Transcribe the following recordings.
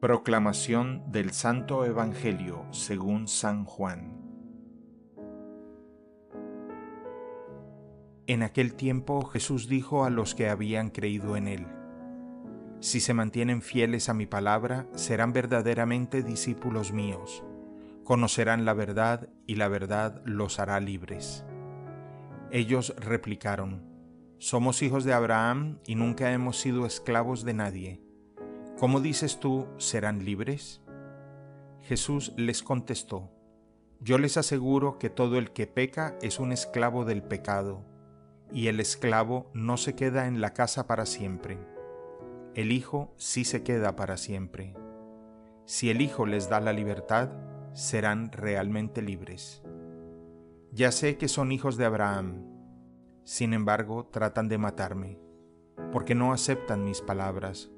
Proclamación del Santo Evangelio según San Juan. En aquel tiempo Jesús dijo a los que habían creído en él, Si se mantienen fieles a mi palabra, serán verdaderamente discípulos míos, conocerán la verdad y la verdad los hará libres. Ellos replicaron, Somos hijos de Abraham y nunca hemos sido esclavos de nadie. ¿Cómo dices tú, serán libres? Jesús les contestó, Yo les aseguro que todo el que peca es un esclavo del pecado, y el esclavo no se queda en la casa para siempre. El Hijo sí se queda para siempre. Si el Hijo les da la libertad, serán realmente libres. Ya sé que son hijos de Abraham, sin embargo tratan de matarme, porque no aceptan mis palabras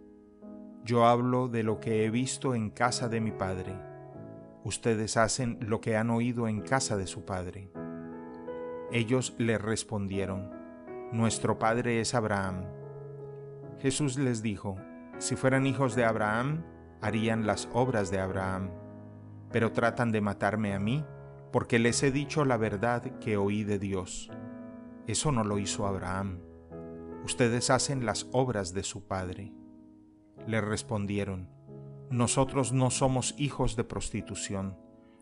yo hablo de lo que he visto en casa de mi Padre. Ustedes hacen lo que han oído en casa de su Padre. Ellos le respondieron, Nuestro Padre es Abraham. Jesús les dijo, Si fueran hijos de Abraham, harían las obras de Abraham. Pero tratan de matarme a mí, porque les he dicho la verdad que oí de Dios. Eso no lo hizo Abraham. Ustedes hacen las obras de su Padre. Le respondieron, Nosotros no somos hijos de prostitución,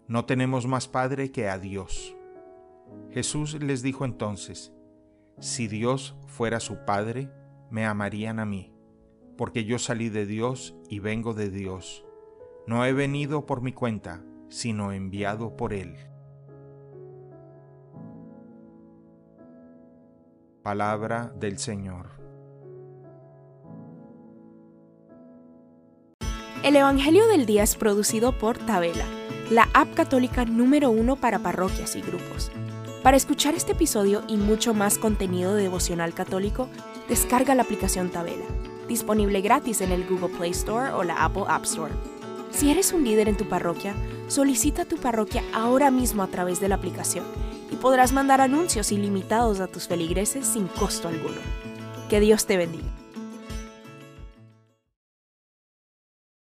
no tenemos más padre que a Dios. Jesús les dijo entonces, Si Dios fuera su Padre, me amarían a mí, porque yo salí de Dios y vengo de Dios. No he venido por mi cuenta, sino enviado por Él. Palabra del Señor. El Evangelio del Día es producido por Tabela, la app católica número uno para parroquias y grupos. Para escuchar este episodio y mucho más contenido devocional católico, descarga la aplicación Tabela, disponible gratis en el Google Play Store o la Apple App Store. Si eres un líder en tu parroquia, solicita tu parroquia ahora mismo a través de la aplicación y podrás mandar anuncios ilimitados a tus feligreses sin costo alguno. Que Dios te bendiga.